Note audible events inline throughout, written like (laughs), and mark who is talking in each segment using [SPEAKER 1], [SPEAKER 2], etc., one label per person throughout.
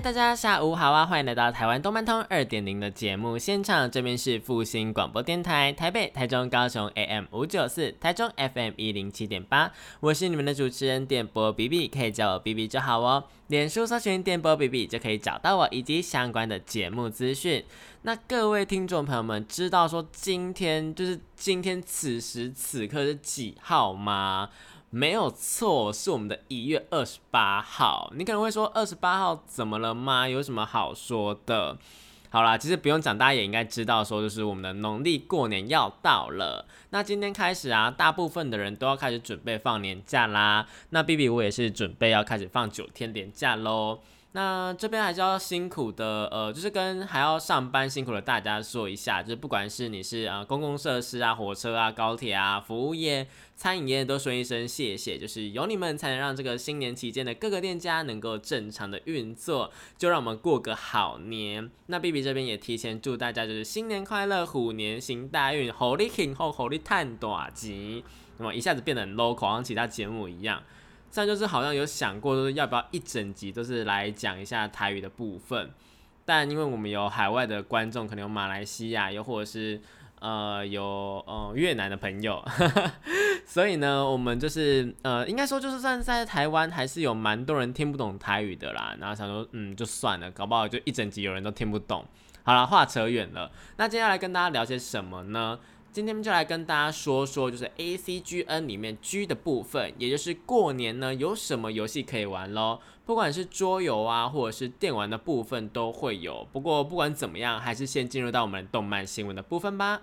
[SPEAKER 1] 大家下午好啊！欢迎来到台湾动漫通二点零的节目现场，这边是复兴广播电台台北、台中、高雄 AM 五九四，台中 FM 一零七点八，我是你们的主持人电波 B B，可以叫我 B B 就好哦。脸书搜寻电波 B B 就可以找到我以及相关的节目资讯。那各位听众朋友们，知道说今天就是今天此时此刻是几号吗？没有错，是我们的一月二十八号。你可能会说，二十八号怎么了吗？有什么好说的？好啦，其实不用讲，大家也应该知道，说就是我们的农历过年要到了。那今天开始啊，大部分的人都要开始准备放年假啦。那 B B 我也是准备要开始放九天年假喽。那这边还是要辛苦的，呃，就是跟还要上班辛苦的大家说一下，就是不管是你是啊公共设施啊、火车啊、高铁啊、服务业、餐饮业，都说一声谢谢，就是有你们才能让这个新年期间的各个店家能够正常的运作，就让我们过个好年。那 B B 这边也提前祝大家就是新年快乐，虎年行大运，好利庆后好利探大吉。那么一下子变得很 local，像其他节目一样。这样就是好像有想过，就是要不要一整集都是来讲一下台语的部分，但因为我们有海外的观众，可能有马来西亚，又或者是呃有呃越南的朋友，(laughs) 所以呢，我们就是呃应该说就是算在台湾还是有蛮多人听不懂台语的啦。然后想说，嗯，就算了，搞不好就一整集有人都听不懂。好了，话扯远了，那接下来跟大家聊些什么呢？今天就来跟大家说说，就是 A C G N 里面 G 的部分，也就是过年呢有什么游戏可以玩喽？不管是桌游啊，或者是电玩的部分都会有。不过不管怎么样，还是先进入到我们动漫新闻的部分吧。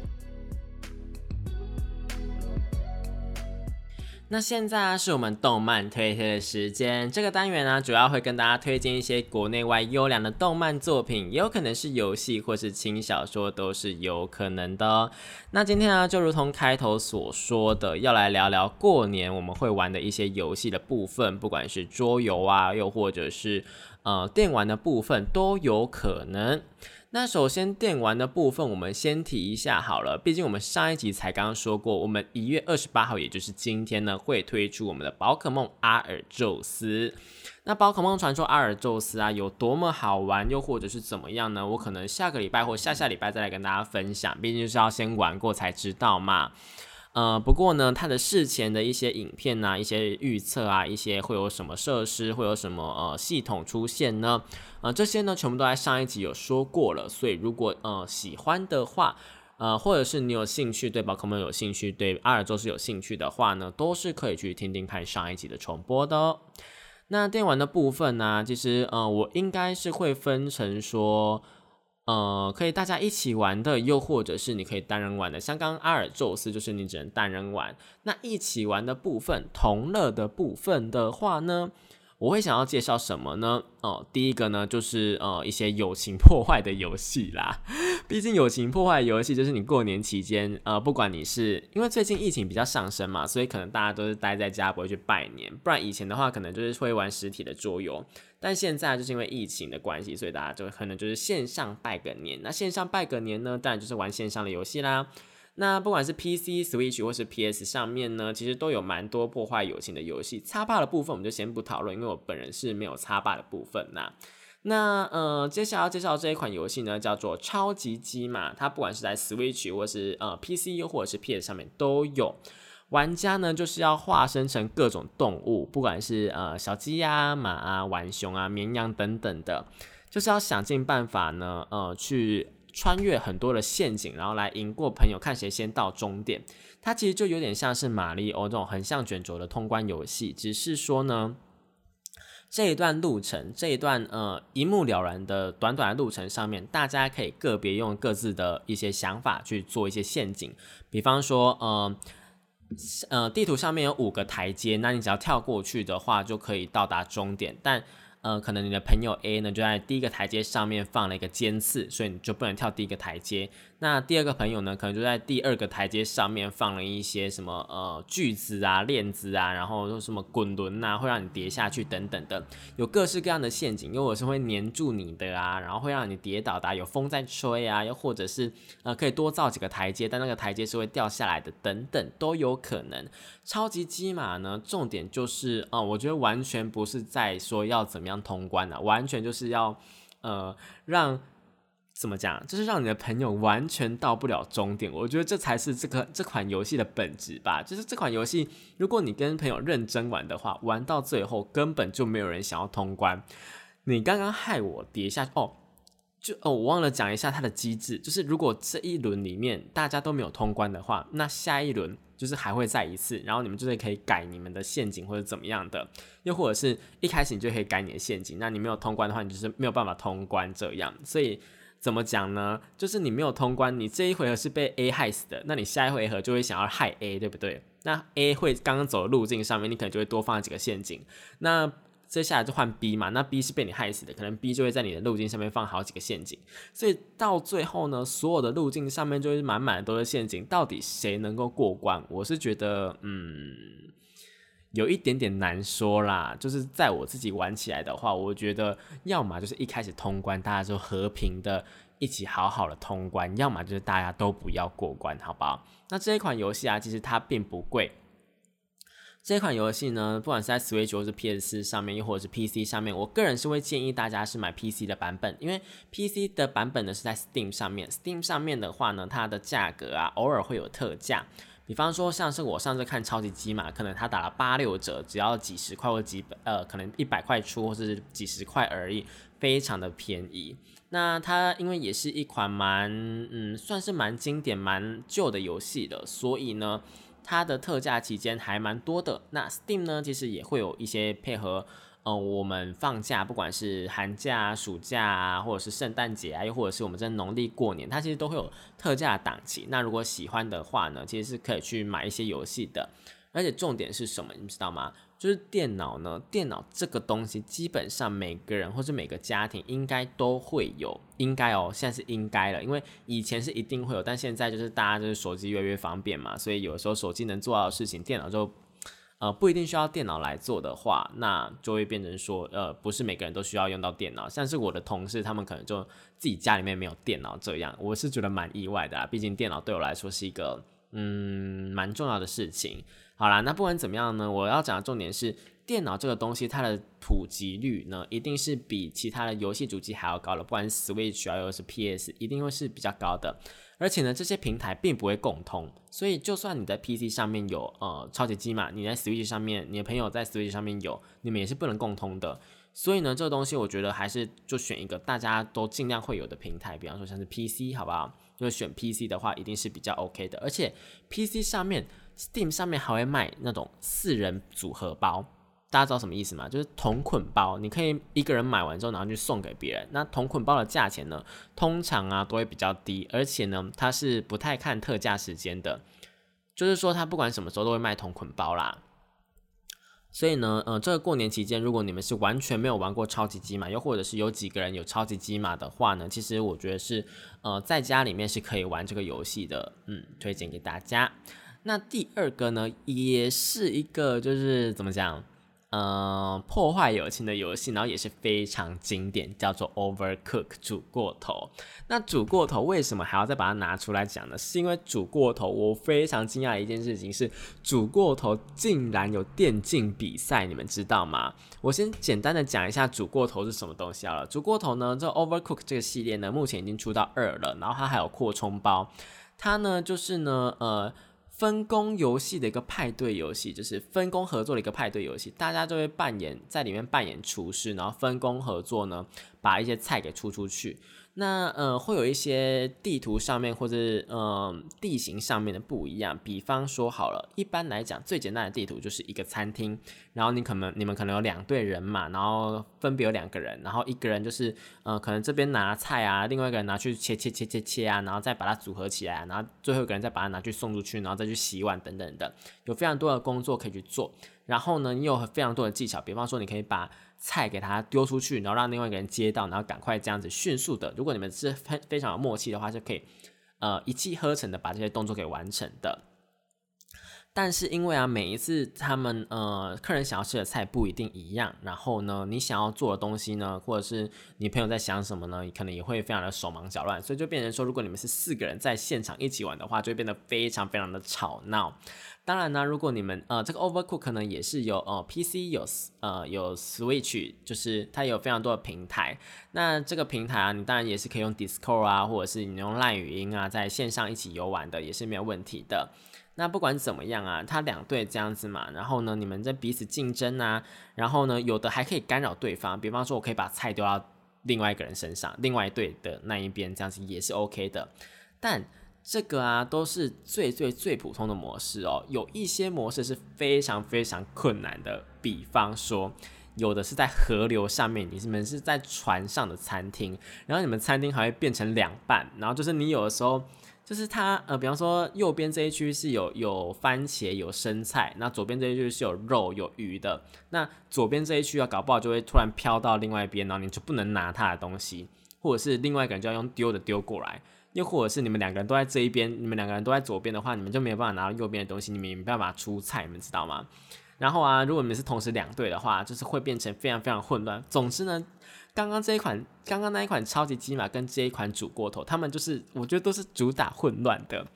[SPEAKER 1] 那现在啊，是我们动漫推推的时间。这个单元呢，主要会跟大家推荐一些国内外优良的动漫作品，也有可能是游戏或是轻小说，都是有可能的。那今天呢，就如同开头所说的，要来聊聊过年我们会玩的一些游戏的部分，不管是桌游啊，又或者是呃电玩的部分，都有可能。那首先电玩的部分，我们先提一下好了。毕竟我们上一集才刚刚说过，我们一月二十八号，也就是今天呢，会推出我们的宝可梦阿尔宙斯。那宝可梦传说阿尔宙斯啊，有多么好玩，又或者是怎么样呢？我可能下个礼拜或下下礼拜再来跟大家分享。毕竟就是要先玩过才知道嘛。呃，不过呢，它的事前的一些影片呐，一些预测啊，一些会有什么设施，会有什么呃系统出现呢？呃，这些呢，全部都在上一集有说过了。所以如果呃喜欢的话，呃，或者是你有兴趣对宝可梦有兴趣，对阿尔宙斯有兴趣的话呢，都是可以去听听看上一集的重播的哦。那电玩的部分呢，其实呃，我应该是会分成说。呃，可以大家一起玩的，又或者是你可以单人玩的，像刚阿尔宙斯就是你只能单人玩。那一起玩的部分，同乐的部分的话呢？我会想要介绍什么呢？哦，第一个呢，就是呃一些友情破坏的游戏啦。(laughs) 毕竟友情破坏游戏就是你过年期间，呃，不管你是因为最近疫情比较上升嘛，所以可能大家都是待在家不会去拜年。不然以前的话，可能就是会玩实体的桌游。但现在就是因为疫情的关系，所以大家就可能就是线上拜个年。那线上拜个年呢，当然就是玩线上的游戏啦。那不管是 PC、Switch 或是 PS 上面呢，其实都有蛮多破坏友情的游戏。插霸的部分我们就先不讨论，因为我本人是没有插霸的部分呐。那呃，接下来要介绍这一款游戏呢，叫做超级机嘛。它不管是在 Switch 或是呃 PC 又或者是 PS 上面都有。玩家呢就是要化身成各种动物，不管是呃小鸡呀、马啊、玩熊啊、绵羊等等的，就是要想尽办法呢，呃去。穿越很多的陷阱，然后来赢过朋友，看谁先到终点。它其实就有点像是马里欧这种横向卷轴的通关游戏，只是说呢，这一段路程，这一段呃一目了然的短短的路程上面，大家可以个别用各自的一些想法去做一些陷阱。比方说，呃，呃，地图上面有五个台阶，那你只要跳过去的话，就可以到达终点。但呃，可能你的朋友 A 呢，就在第一个台阶上面放了一个尖刺，所以你就不能跳第一个台阶。那第二个朋友呢，可能就在第二个台阶上面放了一些什么呃锯子啊、链子啊，然后什么滚轮啊，会让你跌下去等等的，有各式各样的陷阱，又或是会粘住你的啊，然后会让你跌倒的，有风在吹啊，又或者是呃可以多造几个台阶，但那个台阶是会掉下来的，等等都有可能。超级机马呢，重点就是啊，我觉得完全不是在说要怎么样通关的，完全就是要呃让。怎么讲？就是让你的朋友完全到不了终点，我觉得这才是这个这款游戏的本质吧。就是这款游戏，如果你跟朋友认真玩的话，玩到最后根本就没有人想要通关。你刚刚害我跌下哦，就哦，我忘了讲一下它的机制，就是如果这一轮里面大家都没有通关的话，那下一轮就是还会再一次，然后你们就是可以改你们的陷阱或者怎么样的，又或者是一开始你就可以改你的陷阱，那你没有通关的话，你就是没有办法通关这样，所以。怎么讲呢？就是你没有通关，你这一回合是被 A 害死的，那你下一回合就会想要害 A，对不对？那 A 会刚刚走的路径上面，你可能就会多放几个陷阱。那接下来就换 B 嘛，那 B 是被你害死的，可能 B 就会在你的路径上面放好几个陷阱。所以到最后呢，所有的路径上面就会满满的都是陷阱。到底谁能够过关？我是觉得，嗯。有一点点难说啦，就是在我自己玩起来的话，我觉得要么就是一开始通关，大家就和平的一起好好的通关；要么就是大家都不要过关，好不好？那这一款游戏啊，其实它并不贵。这款游戏呢，不管是在 Switch 或是 PS 上面，又或者是 PC 上面，我个人是会建议大家是买 PC 的版本，因为 PC 的版本呢是在 Steam 上面，Steam 上面的话呢，它的价格啊偶尔会有特价。比方说，像是我上次看超级机嘛，可能他打了八六折，只要几十块或几百，呃，可能一百块出，或是几十块而已，非常的便宜。那它因为也是一款蛮，嗯，算是蛮经典、蛮旧的游戏的，所以呢，它的特价期间还蛮多的。那 Steam 呢，其实也会有一些配合。嗯，我们放假，不管是寒假、暑假啊，或者是圣诞节啊，又或者是我们在农历过年，它其实都会有特价档期。那如果喜欢的话呢，其实是可以去买一些游戏的。而且重点是什么，你知道吗？就是电脑呢，电脑这个东西，基本上每个人或者每个家庭应该都会有，应该哦，现在是应该了，因为以前是一定会有，但现在就是大家就是手机越来越方便嘛，所以有时候手机能做到的事情，电脑就。呃，不一定需要电脑来做的话，那就会变成说，呃，不是每个人都需要用到电脑。像是我的同事，他们可能就自己家里面没有电脑这样，我是觉得蛮意外的啊。毕竟电脑对我来说是一个，嗯，蛮重要的事情。好啦，那不管怎么样呢，我要讲的重点是，电脑这个东西它的普及率呢，一定是比其他的游戏主机还要高的，不管 Switch 啊，或是 PS，一定会是比较高的。而且呢，这些平台并不会共通，所以就算你在 PC 上面有呃超级机嘛，你在 Switch 上面，你的朋友在 Switch 上面有，你们也是不能共通的。所以呢，这个东西我觉得还是就选一个大家都尽量会有的平台，比方说像是 PC，好不好？因为选 PC 的话，一定是比较 OK 的。而且 PC 上面，Steam 上面还会卖那种四人组合包。大家知道什么意思吗？就是同捆包，你可以一个人买完之后，然后去送给别人。那同捆包的价钱呢，通常啊都会比较低，而且呢，它是不太看特价时间的，就是说它不管什么时候都会卖同捆包啦。所以呢，呃，这个过年期间，如果你们是完全没有玩过超级机马，又或者是有几个人有超级机马的话呢，其实我觉得是呃在家里面是可以玩这个游戏的，嗯，推荐给大家。那第二个呢，也是一个就是怎么讲？嗯，破坏友情的游戏，然后也是非常经典，叫做 Overcook 煮过头。那煮过头为什么还要再把它拿出来讲呢？是因为煮过头，我非常惊讶的一件事情是，煮过头竟然有电竞比赛，你们知道吗？我先简单的讲一下煮过头是什么东西好了。煮过头呢，这 Overcook 这个系列呢，目前已经出到二了，然后它还有扩充包，它呢就是呢，呃。分工游戏的一个派对游戏，就是分工合作的一个派对游戏，大家就会扮演在里面扮演厨师，然后分工合作呢，把一些菜给出出去。那呃，会有一些地图上面或者呃地形上面的不一样。比方说好了，一般来讲最简单的地图就是一个餐厅，然后你可能你们可能有两队人嘛，然后分别有两个人，然后一个人就是呃可能这边拿菜啊，另外一个人拿去切切切切切啊，然后再把它组合起来，然后最后一个人再把它拿去送出去，然后再去洗碗等等的，有非常多的工作可以去做。然后呢，你有非常多的技巧，比方说你可以把菜给他丢出去，然后让另外一个人接到，然后赶快这样子迅速的。如果你们是非非常有默契的话，就可以呃一气呵成的把这些动作给完成的。但是因为啊，每一次他们呃客人想要吃的菜不一定一样，然后呢，你想要做的东西呢，或者是你朋友在想什么呢，可能也会非常的手忙脚乱，所以就变成说，如果你们是四个人在现场一起玩的话，就会变得非常非常的吵闹。当然呢，如果你们呃这个 Overcook 呢也是有呃 PC 有呃有 Switch，就是它有非常多的平台。那这个平台啊，你当然也是可以用 Discord 啊，或者是你用 LINE 语音啊，在线上一起游玩的，也是没有问题的。那不管怎么样啊，他两队这样子嘛，然后呢，你们在彼此竞争啊，然后呢，有的还可以干扰对方，比方说我可以把菜丢到另外一个人身上，另外一队的那一边这样子也是 OK 的。但这个啊，都是最最最普通的模式哦，有一些模式是非常非常困难的，比方说，有的是在河流上面，你们是在船上的餐厅，然后你们餐厅还会变成两半，然后就是你有的时候。就是它，呃，比方说右边这一区是有有番茄有生菜，那左边这一区是有肉有鱼的，那左边这一区啊，搞不好就会突然飘到另外一边，然后你就不能拿它的东西，或者是另外一个人就要用丢的丢过来，又或者是你们两个人都在这一边，你们两个人都在左边的话，你们就没有办法拿到右边的东西，你们没办法出菜，你们知道吗？然后啊，如果你们是同时两队的话，就是会变成非常非常混乱。总之呢。刚刚这一款，刚刚那一款超级鸡马跟这一款煮过头，他们就是我觉得都是主打混乱的。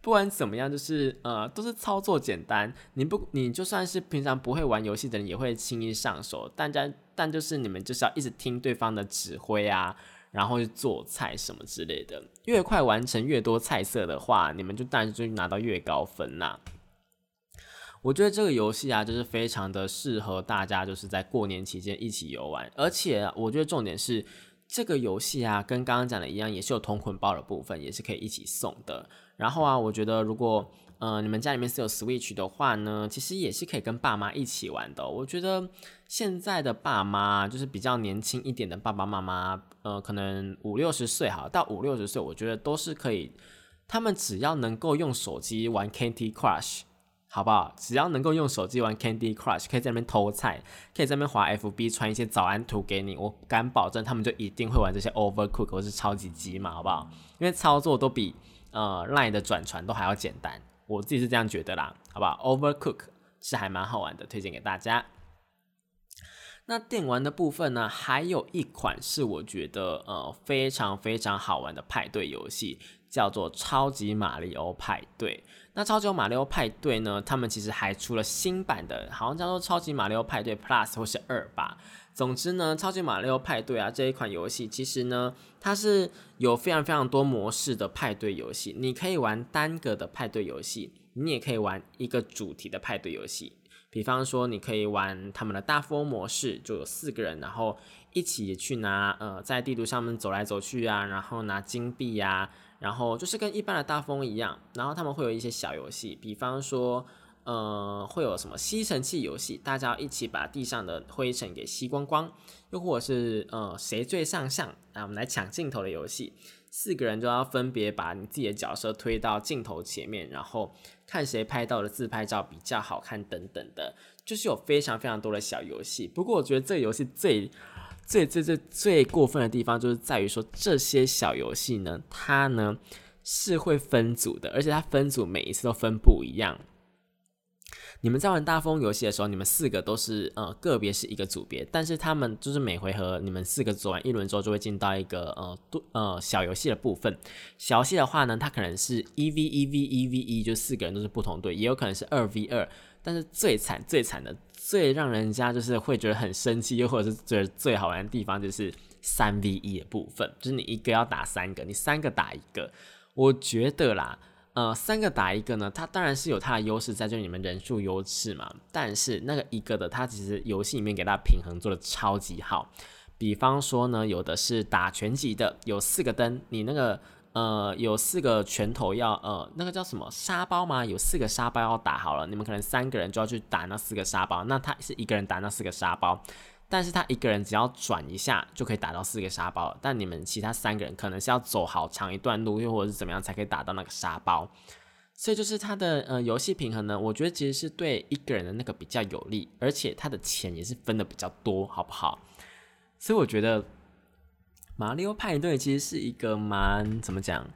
[SPEAKER 1] 不管怎么样，就是呃都是操作简单。你不你就算是平常不会玩游戏的人，也会轻易上手。但家但就是你们就是要一直听对方的指挥啊，然后去做菜什么之类的。越快完成越多菜色的话，你们就当然就拿到越高分呐。我觉得这个游戏啊，就是非常的适合大家，就是在过年期间一起游玩。而且我觉得重点是，这个游戏啊，跟刚刚讲的一样，也是有同捆包的部分，也是可以一起送的。然后啊，我觉得如果呃你们家里面是有 Switch 的话呢，其实也是可以跟爸妈一起玩的。我觉得现在的爸妈，就是比较年轻一点的爸爸妈妈，呃，可能五六十岁哈，到五六十岁，我觉得都是可以。他们只要能够用手机玩 Candy Crush。好不好？只要能够用手机玩 Candy Crush，可以在那边偷菜，可以在那边滑 FB 传一些早安图给你，我敢保证他们就一定会玩这些 Overcook 或是超级鸡嘛，好不好？因为操作都比呃 Line 的转传都还要简单，我自己是这样觉得啦，好不好？Overcook 是还蛮好玩的，推荐给大家。那电玩的部分呢，还有一款是我觉得呃非常非常好玩的派对游戏，叫做超级马里奥派对。那超级马里奥派对呢？他们其实还出了新版的，好像叫做超级马里奥派对 Plus 或是二吧。总之呢，超级马里奥派对啊这一款游戏，其实呢，它是有非常非常多模式的派对游戏。你可以玩单个的派对游戏，你也可以玩一个主题的派对游戏。比方说，你可以玩他们的大富翁模式，就有四个人，然后一起去拿呃，在地图上面走来走去啊，然后拿金币呀。然后就是跟一般的大风一样，然后他们会有一些小游戏，比方说，呃，会有什么吸尘器游戏，大家一起把地上的灰尘给吸光光，又或者是呃谁最上相，啊，我们来抢镜头的游戏，四个人就要分别把你自己的角色推到镜头前面，然后看谁拍到的自拍照比较好看等等的，就是有非常非常多的小游戏。不过我觉得这个游戏最。最最最最过分的地方就是在于说，这些小游戏呢，它呢是会分组的，而且它分组每一次都分不一样。你们在玩大风游戏的时候，你们四个都是呃个别是一个组别，但是他们就是每回合你们四个做完一轮之后，就会进到一个呃多呃小游戏的部分。小游戏的话呢，它可能是一 v 一 v 一 v 一，就四个人都是不同队，也有可能是二 v 二。但是最惨最惨的。最让人家就是会觉得很生气，又或者是觉得最好玩的地方，就是三 v 一的部分，就是你一个要打三个，你三个打一个。我觉得啦，呃，三个打一个呢，它当然是有它的优势在，就是你们人数优势嘛。但是那个一个的，它其实游戏里面给它平衡做的超级好。比方说呢，有的是打拳击的，有四个灯，你那个呃有四个拳头要呃那个叫什么沙包吗？有四个沙包要打好了，你们可能三个人就要去打那四个沙包，那他是一个人打那四个沙包，但是他一个人只要转一下就可以打到四个沙包，但你们其他三个人可能是要走好长一段路，又或者是怎么样才可以打到那个沙包。所以就是它的呃游戏平衡呢，我觉得其实是对一个人的那个比较有利，而且它的钱也是分的比较多，好不好？所以我觉得马里奥派对其实是一个蛮怎么讲，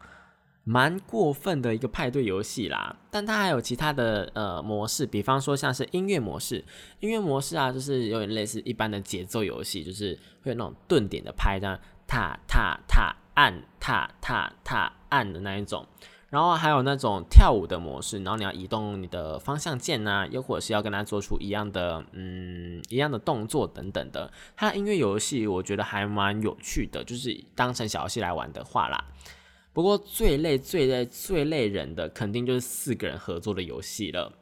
[SPEAKER 1] 蛮过分的一个派对游戏啦。但它还有其他的呃模式，比方说像是音乐模式，音乐模式啊，就是有点类似一般的节奏游戏，就是会有那种顿点的拍，这样踏踏踏按踏踏踏按的那一种。然后还有那种跳舞的模式，然后你要移动你的方向键呐，又或者是要跟他做出一样的嗯一样的动作等等的。它音乐游戏我觉得还蛮有趣的，就是当成小游戏来玩的话啦。不过最累最累最累人的肯定就是四个人合作的游戏了。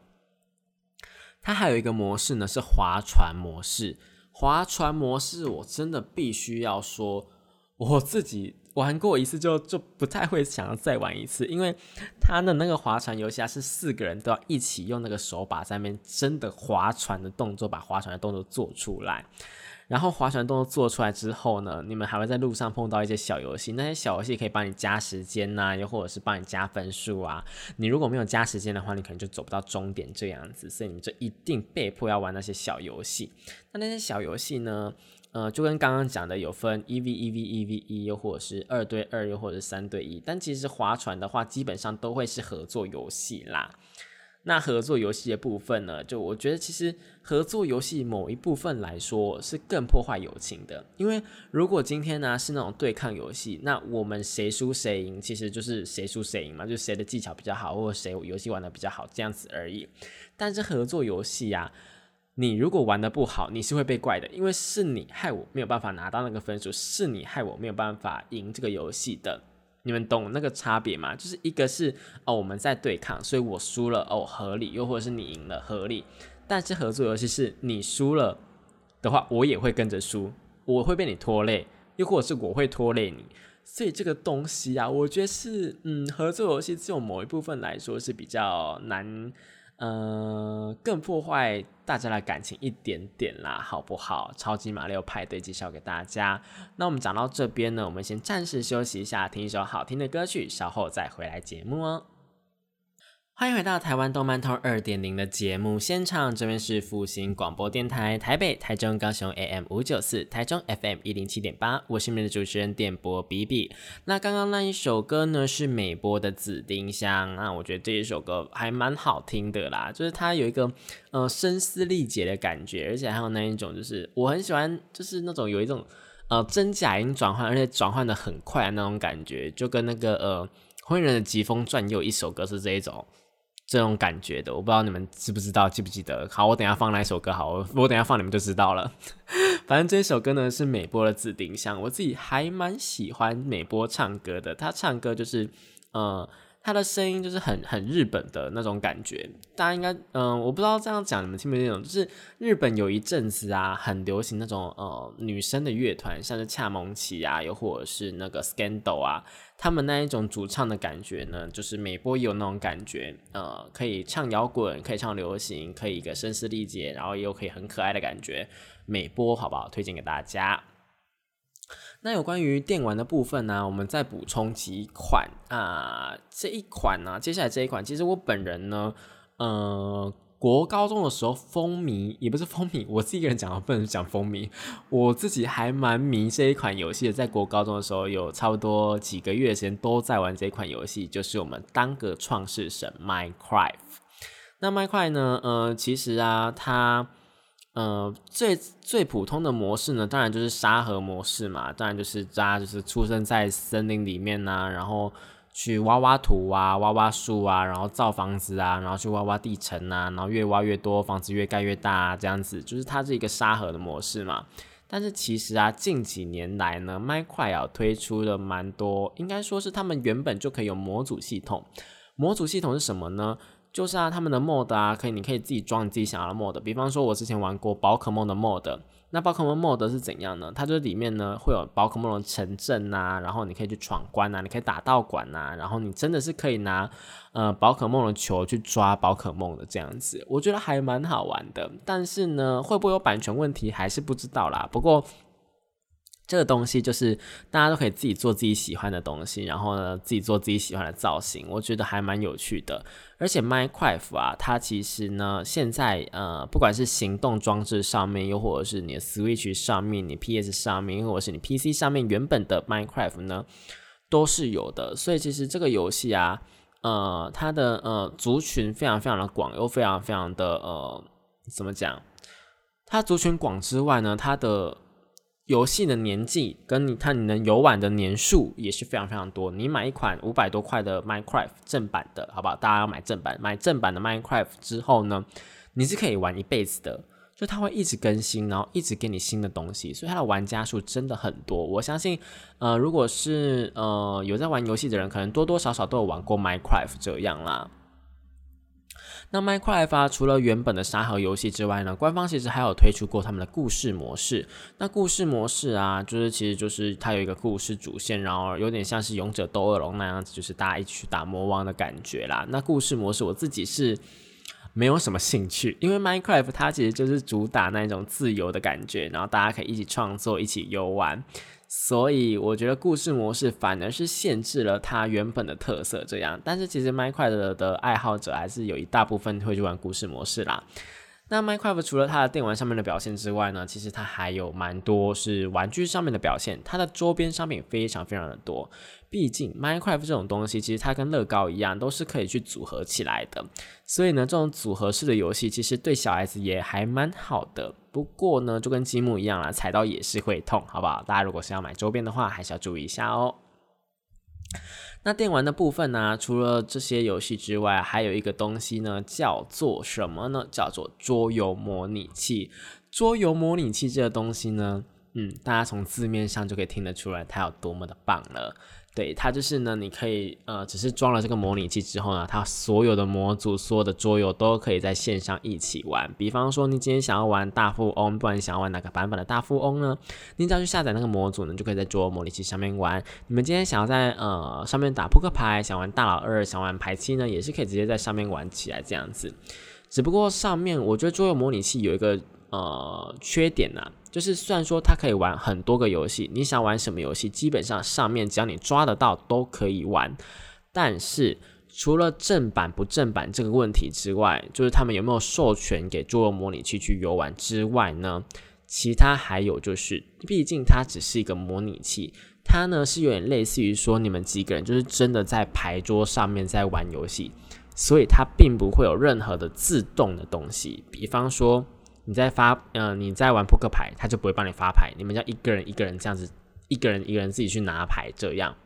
[SPEAKER 1] 它还有一个模式呢，是划船模式。划船模式我真的必须要说，我自己。玩过一次就就不太会想要再玩一次，因为他的那个划船游戏啊，是四个人都要一起用那个手把在那边真的划船的动作，把划船的动作做出来。然后划船动作做出来之后呢，你们还会在路上碰到一些小游戏，那些小游戏可以帮你加时间呐，又或者是帮你加分数啊。你如果没有加时间的话，你可能就走不到终点这样子，所以你们就一定被迫要玩那些小游戏。那那些小游戏呢？呃，就跟刚刚讲的有分一 v 一 v 一 v 一，又或者是二对二，又或者是三对一。但其实划船的话，基本上都会是合作游戏啦。那合作游戏的部分呢，就我觉得其实合作游戏某一部分来说是更破坏友情的。因为如果今天呢是那种对抗游戏，那我们谁输谁赢，其实就是谁输谁赢嘛，就谁的技巧比较好，或者谁游戏玩的比较好这样子而已。但是合作游戏呀。你如果玩的不好，你是会被怪的，因为是你害我没有办法拿到那个分数，是你害我没有办法赢这个游戏的。你们懂那个差别吗？就是一个是哦我们在对抗，所以我输了哦合理，又或者是你赢了合理。但是合作游戏是你输了的话，我也会跟着输，我会被你拖累，又或者是我会拖累你。所以这个东西啊，我觉得是嗯合作游戏只有某一部分来说是比较难。呃，更破坏大家的感情一点点啦，好不好？超级马六派对介绍给大家。那我们讲到这边呢，我们先暂时休息一下，听一首好听的歌曲，稍后再回来节目哦。欢迎回到台湾动漫通二点零的节目现场，这边是复兴广播电台台北、台中、高雄 AM 五九四，台中 FM 一零七点八，我是你们的主持人电波比比。那刚刚那一首歌呢，是美波的紫丁香，那我觉得这一首歌还蛮好听的啦，就是它有一个呃声嘶力竭的感觉，而且还有那一种就是我很喜欢，就是那种有一种呃真假音转换，而且转换的很快的那种感觉，就跟那个呃火影人的疾风传有一首歌是这一种。这种感觉的，我不知道你们知不知道，记不记得？好，我等下放那一首歌，好，我等下放你们就知道了。(laughs) 反正这首歌呢是美波的自定向，我自己还蛮喜欢美波唱歌的，他唱歌就是，嗯。他的声音就是很很日本的那种感觉，大家应该嗯，我不知道这样讲你们听不听懂。就是日本有一阵子啊，很流行那种呃女生的乐团，像是恰蒙奇啊，又或者是那个 Scandal 啊，他们那一种主唱的感觉呢，就是美波有那种感觉，呃，可以唱摇滚，可以唱流行，可以一个声嘶力竭，然后又可以很可爱的感觉，美波好不好？推荐给大家。那有关于电玩的部分呢，我们再补充几款啊，这一款呢，接下来这一款，其实我本人呢，呃，国高中的时候风靡，也不是风靡，我自己一个人讲，不能讲风靡，我自己还蛮迷这一款游戏的，在国高中的时候，有差不多几个月时间都在玩这一款游戏，就是我们当个创世神 Minecraft。那 Minecraft 呢，呃，其实啊，它呃，最最普通的模式呢，当然就是沙盒模式嘛。当然就是大家就是出生在森林里面呐，然后去挖挖土啊，挖挖树啊，然后造房子啊，然后去挖挖地层啊，然后越挖越多，房子越盖越大，这样子就是它是一个沙盒的模式嘛。但是其实啊，近几年来呢，Minecraft 推出了蛮多，应该说是他们原本就可以有模组系统。模组系统是什么呢？就是啊，他们的 mod 啊，可以，你可以自己装你自己想要的 mod。比方说，我之前玩过宝可梦的 mod，那宝可梦 mod 是怎样呢？它就里面呢会有宝可梦的城镇呐，然后你可以去闯关呐，你可以打道馆呐，然后你真的是可以拿呃宝可梦的球去抓宝可梦的这样子，我觉得还蛮好玩的。但是呢，会不会有版权问题还是不知道啦。不过。这个东西就是大家都可以自己做自己喜欢的东西，然后呢，自己做自己喜欢的造型，我觉得还蛮有趣的。而且 Minecraft 啊，它其实呢，现在呃，不管是行动装置上面，又或者是你的 Switch 上面、你 PS 上面，或者是你 PC 上面，原本的 Minecraft 呢，都是有的。所以其实这个游戏啊，呃，它的呃族群非常非常的广，又非常非常的呃，怎么讲？它族群广之外呢，它的游戏的年纪跟你看你能游玩的年数也是非常非常多。你买一款五百多块的 Minecraft 正版的，好不好？大家要买正版，买正版的 Minecraft 之后呢，你是可以玩一辈子的，就它会一直更新，然后一直给你新的东西，所以它的玩家数真的很多。我相信，呃，如果是呃有在玩游戏的人，可能多多少少都有玩过 Minecraft 这样啦。那 Minecraft 除了原本的沙盒游戏之外呢，官方其实还有推出过他们的故事模式。那故事模式啊，就是其实就是它有一个故事主线，然后有点像是勇者斗恶龙那样子，就是大家一起去打魔王的感觉啦。那故事模式我自己是没有什么兴趣，因为 Minecraft 它其实就是主打那种自由的感觉，然后大家可以一起创作、一起游玩。所以我觉得故事模式反而是限制了它原本的特色，这样。但是其实 Minecraft 的爱好者还是有一大部分会去玩故事模式啦。那 Minecraft 除了它的电玩上面的表现之外呢，其实它还有蛮多是玩具上面的表现，它的周边商品非常非常的多。毕竟 Minecraft 这种东西，其实它跟乐高一样，都是可以去组合起来的。所以呢，这种组合式的游戏，其实对小孩子也还蛮好的。不过呢，就跟积木一样啦，踩到也是会痛，好不好？大家如果是要买周边的话，还是要注意一下哦。那电玩的部分呢，除了这些游戏之外，还有一个东西呢，叫做什么呢？叫做桌游模拟器。桌游模拟器这个东西呢，嗯，大家从字面上就可以听得出来，它有多么的棒了。对它就是呢，你可以呃，只是装了这个模拟器之后呢，它所有的模组、所有的桌游都可以在线上一起玩。比方说，你今天想要玩大富翁，不管你想要玩哪个版本的大富翁呢，你只要去下载那个模组呢，就可以在桌游模拟器上面玩。你们今天想要在呃上面打扑克牌，想玩大老二，想玩牌七呢，也是可以直接在上面玩起来这样子。只不过上面我觉得桌游模拟器有一个呃缺点呢。就是虽然说它可以玩很多个游戏，你想玩什么游戏，基本上上面只要你抓得到都可以玩。但是除了正版不正版这个问题之外，就是他们有没有授权给桌游模拟器去游玩之外呢？其他还有就是，毕竟它只是一个模拟器，它呢是有点类似于说你们几个人就是真的在牌桌上面在玩游戏，所以它并不会有任何的自动的东西，比方说。你在发，嗯，你在玩扑克牌，他就不会帮你发牌。你们要一个人一个人这样子，一个人一个人自己去拿牌这样。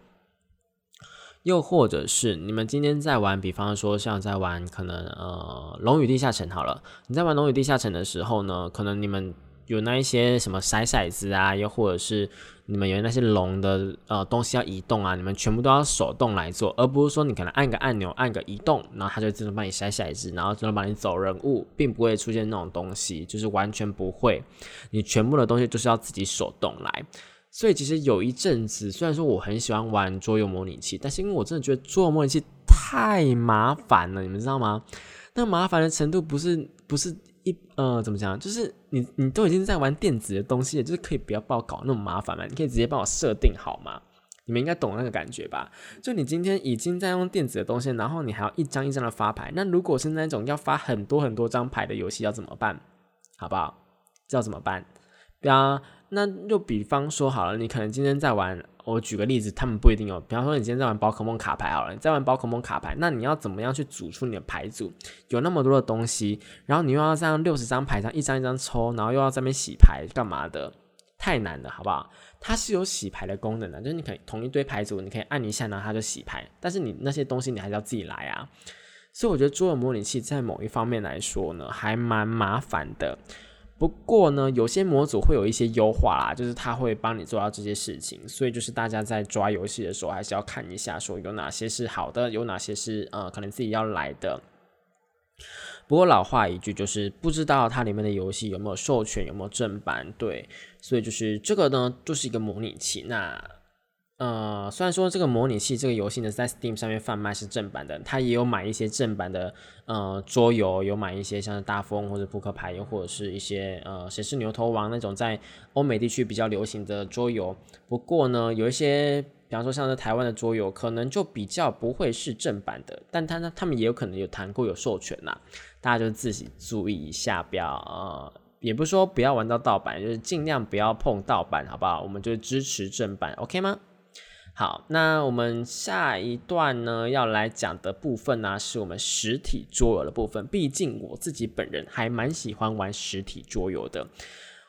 [SPEAKER 1] 又或者是你们今天在玩，比方说像在玩可能呃《龙与地下城》好了，你在玩《龙与地下城》的时候呢，可能你们。有那一些什么筛骰子啊，又或者是你们有那些龙的呃东西要移动啊，你们全部都要手动来做，而不是说你可能按个按钮按个移动，然后它就自动帮你筛骰子，然后自动帮你走人物，并不会出现那种东西，就是完全不会，你全部的东西都是要自己手动来。所以其实有一阵子，虽然说我很喜欢玩桌游模拟器，但是因为我真的觉得桌游模拟器太麻烦了，你们知道吗？那麻烦的程度不是不是。一呃，怎么讲？就是你你都已经在玩电子的东西，就是可以不要帮我搞那么麻烦嘛？你可以直接帮我设定好吗？你们应该懂那个感觉吧？就你今天已经在用电子的东西，然后你还要一张一张的发牌，那如果是那种要发很多很多张牌的游戏，要怎么办？好不好？要怎么办？对啊，那就比方说好了，你可能今天在玩。我举个例子，他们不一定有。比方说，你今天在玩宝可梦卡牌好了，你在玩宝可梦卡牌，那你要怎么样去组出你的牌组？有那么多的东西，然后你又要这样六十张牌，上一张一张抽，然后又要这边洗牌，干嘛的？太难了，好不好？它是有洗牌的功能的，就是你可以同一堆牌组，你可以按一下，然后它就洗牌。但是你那些东西，你还是要自己来啊。所以我觉得桌游模拟器在某一方面来说呢，还蛮麻烦的。不过呢，有些模组会有一些优化啦，就是它会帮你做到这些事情，所以就是大家在抓游戏的时候，还是要看一下，说有哪些是好的，有哪些是呃可能自己要来的。不过老话一句，就是不知道它里面的游戏有没有授权，有没有正版，对，所以就是这个呢，就是一个模拟器。那呃，虽然说这个模拟器这个游戏呢在 Steam 上面贩卖是正版的，它也有买一些正版的呃桌游，有买一些像是大富翁或者扑克牌，又或者是一些呃谁是牛头王那种在欧美地区比较流行的桌游。不过呢，有一些比方说像是台湾的桌游，可能就比较不会是正版的，但他呢，他们也有可能有谈过有授权呐，大家就自己注意一下，不要呃，也不是说不要玩到盗版，就是尽量不要碰盗版，好不好？我们就支持正版，OK 吗？好，那我们下一段呢要来讲的部分呢，是我们实体桌游的部分。毕竟我自己本人还蛮喜欢玩实体桌游的。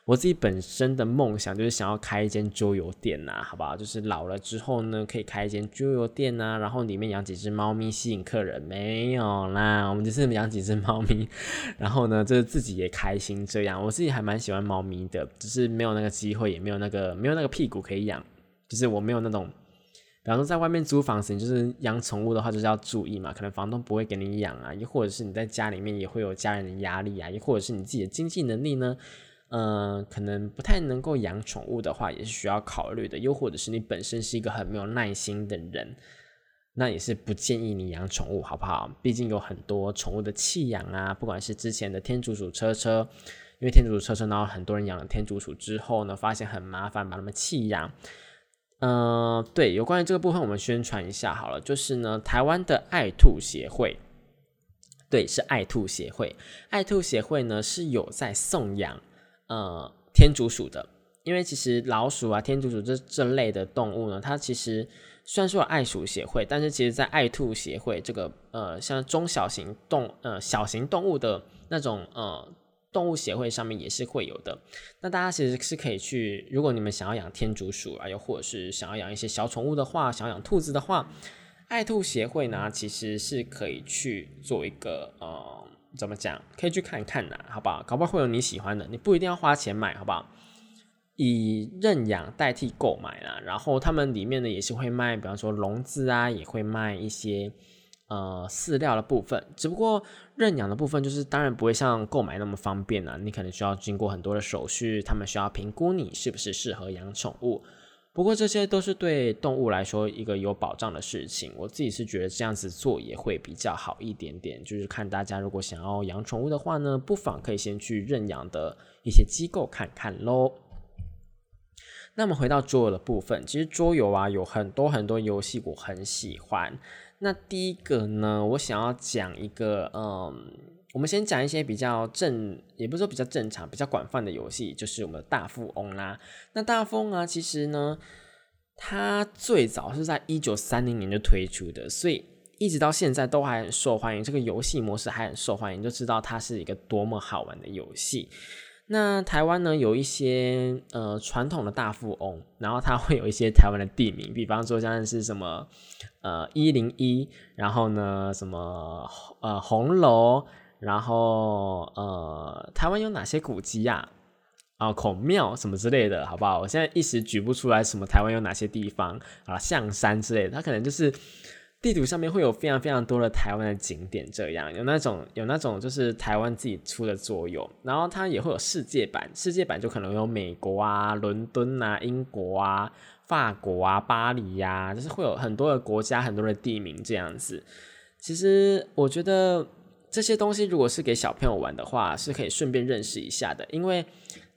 [SPEAKER 1] 我自己本身的梦想就是想要开一间桌游店呐，好不好？就是老了之后呢，可以开一间桌游店呐，然后里面养几只猫咪吸引客人。没有啦，我们就是养几只猫咪，然后呢，就是自己也开心这样。我自己还蛮喜欢猫咪的，只是没有那个机会，也没有那个没有那个屁股可以养，就是我没有那种。比方说，在外面租房子，你就是养宠物的话，就是要注意嘛。可能房东不会给你养啊，又或者是你在家里面也会有家人的压力啊，又或者是你自己的经济能力呢，呃，可能不太能够养宠物的话，也是需要考虑的。又或者是你本身是一个很没有耐心的人，那也是不建议你养宠物，好不好？毕竟有很多宠物的弃养啊，不管是之前的天竺鼠车车，因为天竺鼠车车，然后很多人养了天竺鼠之后呢，发现很麻烦，把它们弃养。嗯，对，有关于这个部分，我们宣传一下好了。就是呢，台湾的爱兔协会，对，是爱兔协会。爱兔协会呢是有在送养呃天竺鼠的，因为其实老鼠啊、天竺鼠这这类的动物呢，它其实虽然说爱鼠协会，但是其实在爱兔协会这个呃像中小型动呃小型动物的那种呃。动物协会上面也是会有的，那大家其实是可以去，如果你们想要养天竺鼠啊，又或者是想要养一些小宠物的话，想要养兔子的话，爱兔协会呢其实是可以去做一个呃，怎么讲，可以去看一看呐，好不好？搞不好会有你喜欢的，你不一定要花钱买，好不好？以认养代替购买啦，然后他们里面呢也是会卖，比方说笼子啊，也会卖一些。呃，饲料的部分，只不过认养的部分就是当然不会像购买那么方便啊，你可能需要经过很多的手续，他们需要评估你是不是适合养宠物。不过这些都是对动物来说一个有保障的事情，我自己是觉得这样子做也会比较好一点点。就是看大家如果想要养宠物的话呢，不妨可以先去认养的一些机构看看喽。那么回到桌游的部分，其实桌游啊有很多很多游戏我很喜欢。那第一个呢，我想要讲一个，嗯，我们先讲一些比较正，也不是说比较正常、比较广泛的游戏，就是我们的大富翁啦。那大富翁啊，其实呢，它最早是在一九三零年就推出的，所以一直到现在都还很受欢迎。这个游戏模式还很受欢迎，就知道它是一个多么好玩的游戏。那台湾呢，有一些呃传统的大富翁，然后它会有一些台湾的地名，比方说像是什么呃一零一，然后呢什么呃红楼，然后呃台湾有哪些古迹呀？啊孔庙什么之类的，好不好？我现在一时举不出来什么台湾有哪些地方啊，象山之类的，它可能就是。地图上面会有非常非常多的台湾的景点，这样有那种有那种就是台湾自己出的作用，然后它也会有世界版，世界版就可能有美国啊、伦敦啊、英国啊、法国啊、巴黎呀，就是会有很多的国家、很多的地名这样子。其实我觉得这些东西如果是给小朋友玩的话，是可以顺便认识一下的，因为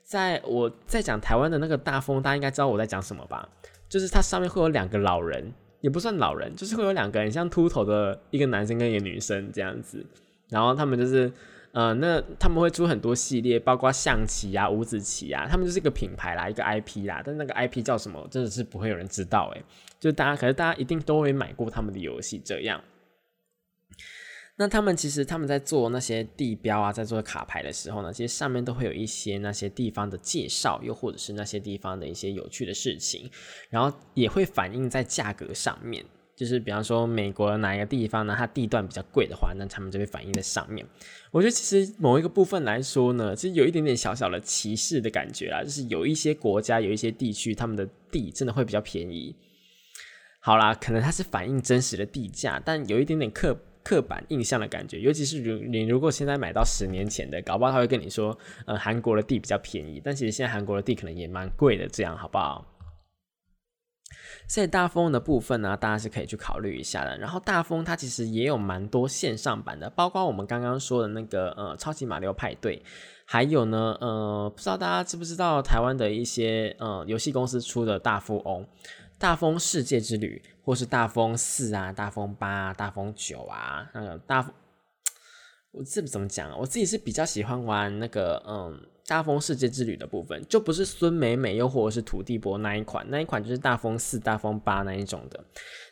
[SPEAKER 1] 在我在讲台湾的那个大风，大家应该知道我在讲什么吧？就是它上面会有两个老人。也不算老人，就是会有两个人像秃头的一个男生跟一个女生这样子，然后他们就是，呃，那他们会出很多系列，包括象棋啊、五子棋啊，他们就是一个品牌啦，一个 IP 啦，但那个 IP 叫什么，真的是不会有人知道诶，就大家，可是大家一定都会买过他们的游戏这样。那他们其实他们在做那些地标啊，在做卡牌的时候呢，其实上面都会有一些那些地方的介绍，又或者是那些地方的一些有趣的事情，然后也会反映在价格上面。就是比方说美国哪一个地方呢，它地段比较贵的话，那他们就会反映在上面。我觉得其实某一个部分来说呢，其实有一点点小小的歧视的感觉啊，就是有一些国家有一些地区，他们的地真的会比较便宜。好啦，可能它是反映真实的地价，但有一点点刻。刻板印象的感觉。尤其是如你如果现在买到十年前的，搞不好他会跟你说，呃，韩国的地比较便宜，但其实现在韩国的地可能也蛮贵的，这样好不好？所以大风的部分呢，大家是可以去考虑一下的。然后大风它其实也有蛮多线上版的，包括我们刚刚说的那个呃超级马里奥派对，还有呢呃不知道大家知不知道台湾的一些呃游戏公司出的大富翁、大风世界之旅，或是大风四啊、大风八啊、大风九啊，那个大，我这怎么讲啊？我自己是比较喜欢玩那个嗯。大风世界之旅的部分就不是孙美美又或者是土地博那一款，那一款就是大风四、大风八那一种的。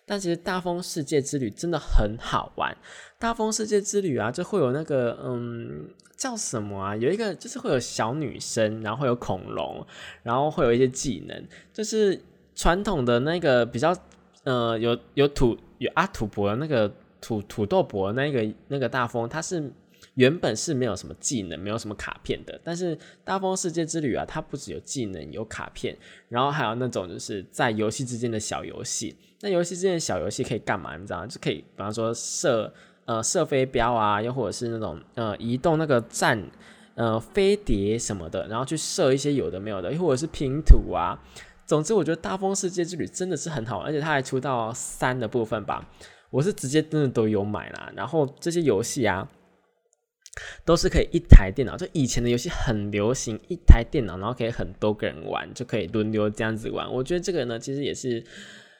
[SPEAKER 1] 但其实大风世界之旅真的很好玩。大风世界之旅啊，就会有那个嗯叫什么啊？有一个就是会有小女生，然后会有恐龙，然后会有一些技能，就是传统的那个比较呃有有土有阿土伯那个土土豆伯那个那个大风，它是。原本是没有什么技能，没有什么卡片的。但是大风世界之旅啊，它不只有技能，有卡片，然后还有那种就是在游戏之间的小游戏。那游戏之间的小游戏可以干嘛？你知道吗？就可以，比方说射呃射飞镖啊，又或者是那种呃移动那个战呃飞碟什么的，然后去射一些有的没有的，又或者是拼图啊。总之，我觉得大风世界之旅真的是很好玩，而且它还出到三的部分吧。我是直接真的都有买啦。然后这些游戏啊。都是可以一台电脑，就以前的游戏很流行，一台电脑然后可以很多个人玩，就可以轮流这样子玩。我觉得这个呢，其实也是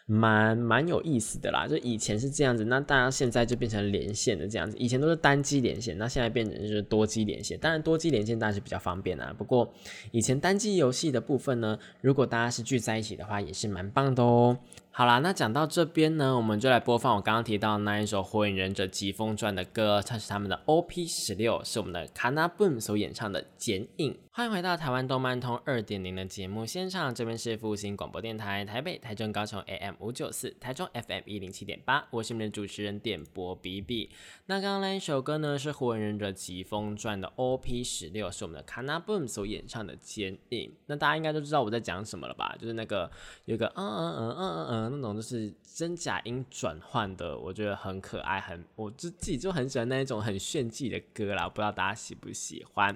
[SPEAKER 1] 蛮蛮有意思的啦。就以前是这样子，那当然现在就变成连线的这样子。以前都是单机连线，那现在变成就是多机连线。当然多机连线当然是比较方便啊。不过以前单机游戏的部分呢，如果大家是聚在一起的话，也是蛮棒的哦。好啦，那讲到这边呢，我们就来播放我刚刚提到那一首《火影忍者疾风传》的歌，它是他们的 OP 十六，是我们的 Kana Boom 所演唱的《剪影》。欢迎回到台湾动漫通二点零的节目现场，这边是复兴广播电台台北、台中、高雄 AM 五九四，台中 FM 一零七点八，我是你们的主持人点播 BB。那刚刚那一首歌呢，是《火影忍者疾风传》的 OP 十六，是我们的 Kana Boom 所演唱的《剪影》。那大家应该都知道我在讲什么了吧？就是那个有个嗯嗯嗯嗯嗯嗯那种，就是真假音转换的，我觉得很可爱，很我就自己就很喜欢那一种很炫技的歌啦。不知道大家喜不喜欢？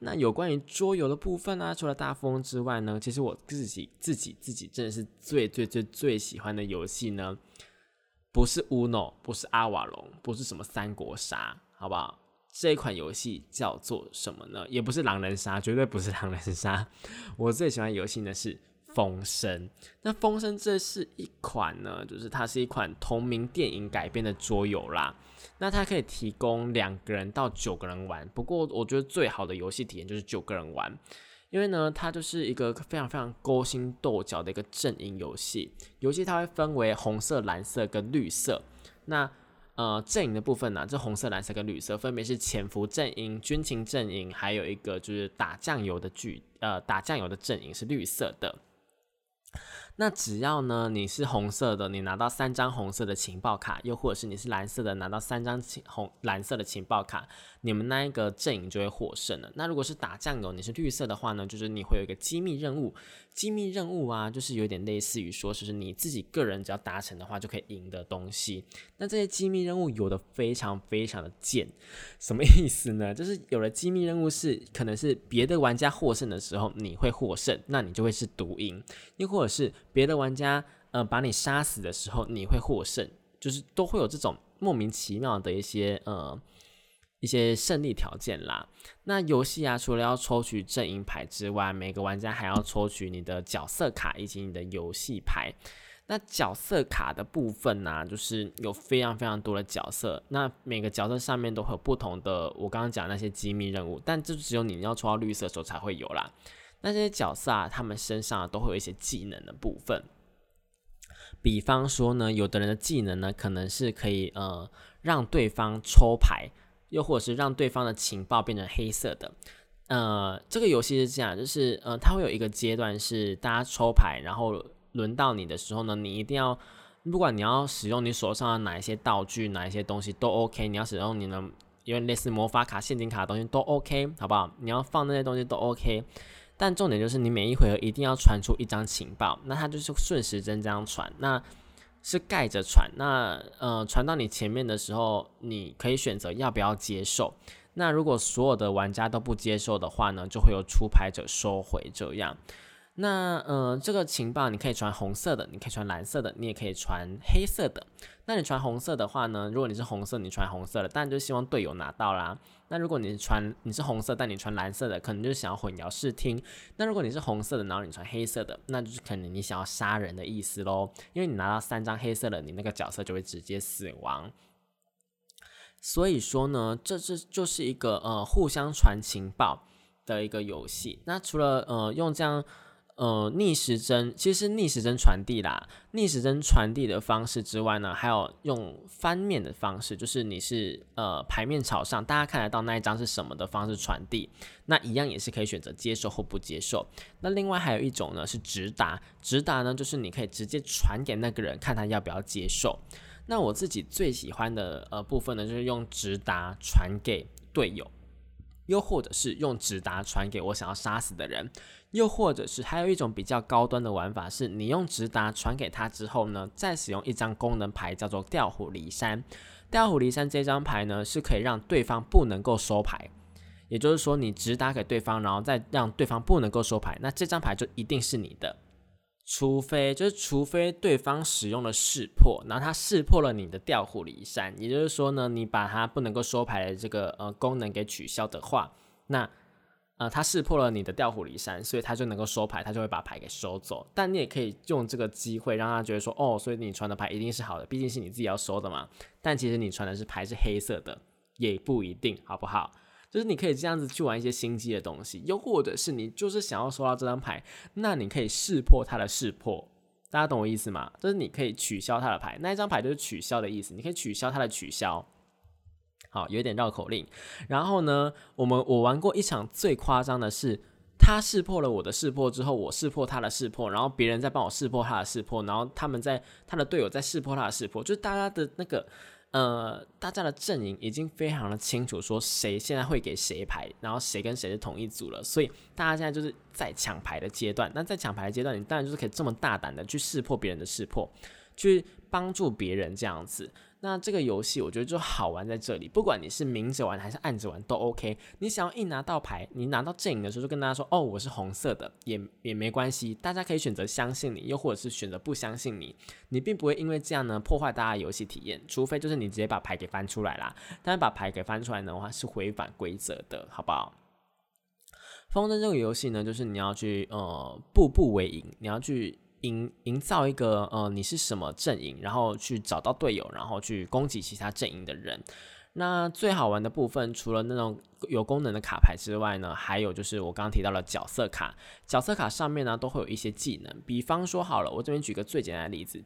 [SPEAKER 1] 那有关于桌游的部分呢？除了大风之外呢，其实我自己自己自己真的是最最最最喜欢的游戏呢，不是 Uno，不是阿瓦隆，不是什么三国杀，好不好？这一款游戏叫做什么呢？也不是狼人杀，绝对不是狼人杀。(laughs) 我最喜欢游戏呢是。风声，那风声这是一款呢，就是它是一款同名电影改编的桌游啦。那它可以提供两个人到九个人玩，不过我觉得最好的游戏体验就是九个人玩，因为呢，它就是一个非常非常勾心斗角的一个阵营游戏。游戏它会分为红色、蓝色跟绿色。那呃，阵营的部分呢，这红色、蓝色跟绿色分别是潜伏阵营、军情阵营，还有一个就是打酱油的剧呃打酱油的阵营是绿色的。那只要呢，你是红色的，你拿到三张红色的情报卡，又或者是你是蓝色的，拿到三张情红蓝色的情报卡，你们那一个阵营就会获胜了。那如果是打酱油，你是绿色的话呢，就是你会有一个机密任务。机密任务啊，就是有点类似于说，就是你自己个人只要达成的话，就可以赢的东西。那这些机密任务有的非常非常的贱，什么意思呢？就是有了机密任务是可能是别的玩家获胜的时候，你会获胜，那你就会是独赢；又或者是别的玩家呃把你杀死的时候，你会获胜，就是都会有这种莫名其妙的一些呃。一些胜利条件啦。那游戏啊，除了要抽取阵营牌之外，每个玩家还要抽取你的角色卡以及你的游戏牌。那角色卡的部分呢，就是有非常非常多的角色。那每个角色上面都会有不同的，我刚刚讲那些机密任务，但就只有你要抽到绿色的时候才会有啦。那这些角色啊，他们身上都会有一些技能的部分。比方说呢，有的人的技能呢，可能是可以呃让对方抽牌。又或者是让对方的情报变成黑色的，呃，这个游戏是这样，就是呃，它会有一个阶段是大家抽牌，然后轮到你的时候呢，你一定要，不管你要使用你手上的哪一些道具，哪一些东西都 OK，你要使用你的因为类似魔法卡、陷阱卡的东西都 OK，好不好？你要放那些东西都 OK，但重点就是你每一回合一定要传出一张情报，那它就是顺时针这样传，那。是盖着传，那呃传到你前面的时候，你可以选择要不要接受。那如果所有的玩家都不接受的话呢，就会有出牌者收回这样。那呃，这个情报你可以传红色的，你可以传蓝色的，你也可以传黑色的。那你传红色的话呢，如果你是红色，你传红色的，当然就希望队友拿到啦。那如果你传你是红色，但你传蓝色的，可能就是想要混淆视听。那如果你是红色的，然后你传黑色的，那就是可能你想要杀人的意思喽。因为你拿到三张黑色的，你那个角色就会直接死亡。所以说呢，这这就是一个呃互相传情报的一个游戏。那除了呃用这样。呃，逆时针其实是逆时针传递啦。逆时针传递的方式之外呢，还有用翻面的方式，就是你是呃牌面朝上，大家看得到那一张是什么的方式传递，那一样也是可以选择接受或不接受。那另外还有一种呢是直达，直达呢就是你可以直接传给那个人，看他要不要接受。那我自己最喜欢的呃部分呢，就是用直达传给队友，又或者是用直达传给我想要杀死的人。又或者是还有一种比较高端的玩法，是你用直达传给他之后呢，再使用一张功能牌叫做调虎离山。调虎离山这张牌呢，是可以让对方不能够收牌，也就是说你直达给对方，然后再让对方不能够收牌，那这张牌就一定是你的，除非就是除非对方使用了识破，然后他识破了你的调虎离山，也就是说呢，你把他不能够收牌的这个呃功能给取消的话，那。呃，他识破了你的调虎离山，所以他就能够收牌，他就会把牌给收走。但你也可以用这个机会让他觉得说，哦，所以你传的牌一定是好的，毕竟是你自己要收的嘛。但其实你传的是牌是黑色的，也不一定，好不好？就是你可以这样子去玩一些心机的东西，又或者是你就是想要收到这张牌，那你可以识破他的识破，大家懂我意思吗？就是你可以取消他的牌，那一张牌就是取消的意思，你可以取消他的取消。好，有点绕口令。然后呢，我们我玩过一场最夸张的是，他识破了我的识破之后，我识破他的识破，然后别人再帮我识破他的识破，然后他们在他的队友在识破他的识破，就是大家的那个呃，大家的阵营已经非常的清楚，说谁现在会给谁牌，然后谁跟谁是同一组了，所以大家现在就是在抢牌的阶段。那在抢牌的阶段，你当然就是可以这么大胆的去识破别人的识破，去帮助别人这样子。那这个游戏我觉得就好玩在这里，不管你是明着玩还是暗着玩都 OK。你想要一拿到牌，你拿到阵营的时候就跟大家说：“哦，我是红色的，也也没关系。”大家可以选择相信你，又或者是选择不相信你。你并不会因为这样呢破坏大家游戏体验，除非就是你直接把牌给翻出来啦。但是把牌给翻出来的话是违反规则的，好不好？风筝这个游戏呢，就是你要去呃步步为营，你要去。营营造一个呃，你是什么阵营，然后去找到队友，然后去攻击其他阵营的人。那最好玩的部分，除了那种有功能的卡牌之外呢，还有就是我刚刚提到了角色卡。角色卡上面呢，都会有一些技能。比方说，好了，我这边举个最简单的例子，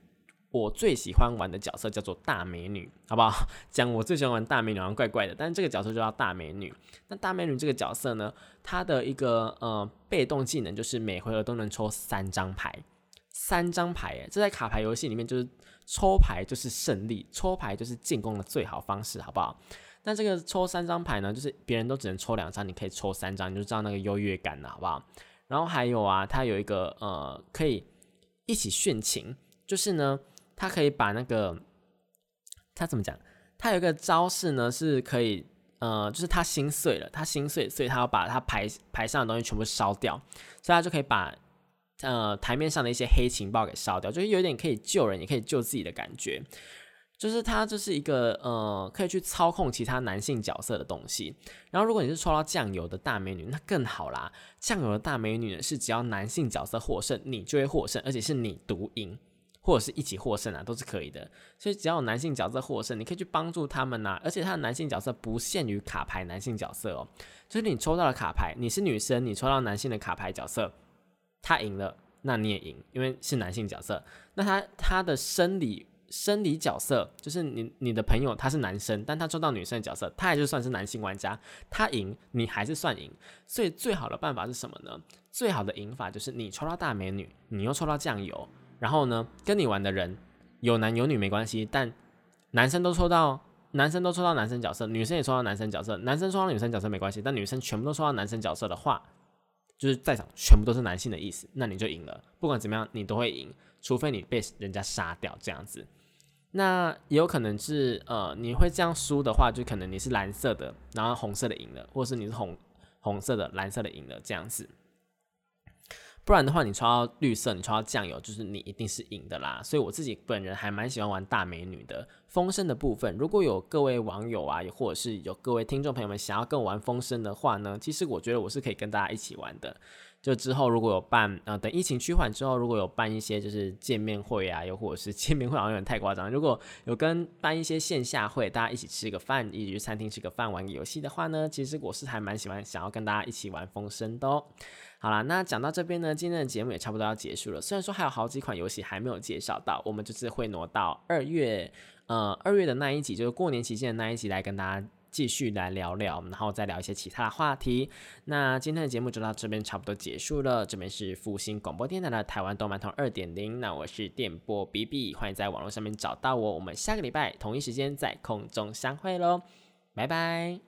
[SPEAKER 1] 我最喜欢玩的角色叫做大美女，好不好？(laughs) 讲我最喜欢玩大美女，好像怪怪的，但是这个角色就叫大美女。那大美女这个角色呢，它的一个呃被动技能就是每回合都能抽三张牌。三张牌，哎，这在卡牌游戏里面就是抽牌就是胜利，抽牌就是进攻的最好方式，好不好？那这个抽三张牌呢，就是别人都只能抽两张，你可以抽三张，你就知道那个优越感了，好不好？然后还有啊，它有一个呃，可以一起殉情，就是呢，它可以把那个它怎么讲？它有一个招式呢，是可以呃，就是他心碎了，他心碎，所以他要把他牌牌上的东西全部烧掉，所以他就可以把。呃，台面上的一些黑情报给烧掉，就是有点可以救人，也可以救自己的感觉。就是它就是一个呃，可以去操控其他男性角色的东西。然后，如果你是抽到酱油的大美女，那更好啦。酱油的大美女呢，是只要男性角色获胜，你就会获胜，而且是你独赢，或者是一起获胜啊，都是可以的。所以只要有男性角色获胜，你可以去帮助他们呐。而且他的男性角色不限于卡牌男性角色哦，就是你抽到了卡牌，你是女生，你抽到男性的卡牌角色。他赢了，那你也赢，因为是男性角色。那他他的生理生理角色就是你你的朋友他是男生，但他抽到女生的角色，他也就算是男性玩家，他赢你还是算赢。所以最好的办法是什么呢？最好的赢法就是你抽到大美女，你又抽到酱油，然后呢跟你玩的人有男有女没关系，但男生都抽到男生都抽到男生角色，女生也抽到男生角色，男生抽到女生角色没关系，但女生全部都抽到男生角色的话。就是在场全部都是男性的意思，那你就赢了。不管怎么样，你都会赢，除非你被人家杀掉这样子。那也有可能是呃，你会这样输的话，就可能你是蓝色的，然后红色的赢了，或是你是红红色的、蓝色的赢了这样子。不然的话，你抽到绿色，你抽到酱油，就是你一定是赢的啦。所以我自己本人还蛮喜欢玩大美女的风声的部分。如果有各位网友啊，或者是有各位听众朋友们想要跟我玩风声的话呢，其实我觉得我是可以跟大家一起玩的。就之后如果有办，呃，等疫情趋缓之后，如果有办一些就是见面会啊，又或者是 (laughs) 见面会好像有点太夸张。如果有跟办一些线下会，大家一起吃个饭，一起去餐厅吃个饭，玩个游戏的话呢，其实我是还蛮喜欢想要跟大家一起玩风声的哦。好啦，那讲到这边呢，今天的节目也差不多要结束了。虽然说还有好几款游戏还没有介绍到，我们就是会挪到二月，呃，二月的那一集，就是过年期间的那一集来跟大家继续来聊聊，然后再聊一些其他的话题。那今天的节目就到这边差不多结束了。这边是复兴广播电台的台湾动漫通二点零，那我是电波 B B，欢迎在网络上面找到我。我们下个礼拜同一时间在空中相会喽，拜拜。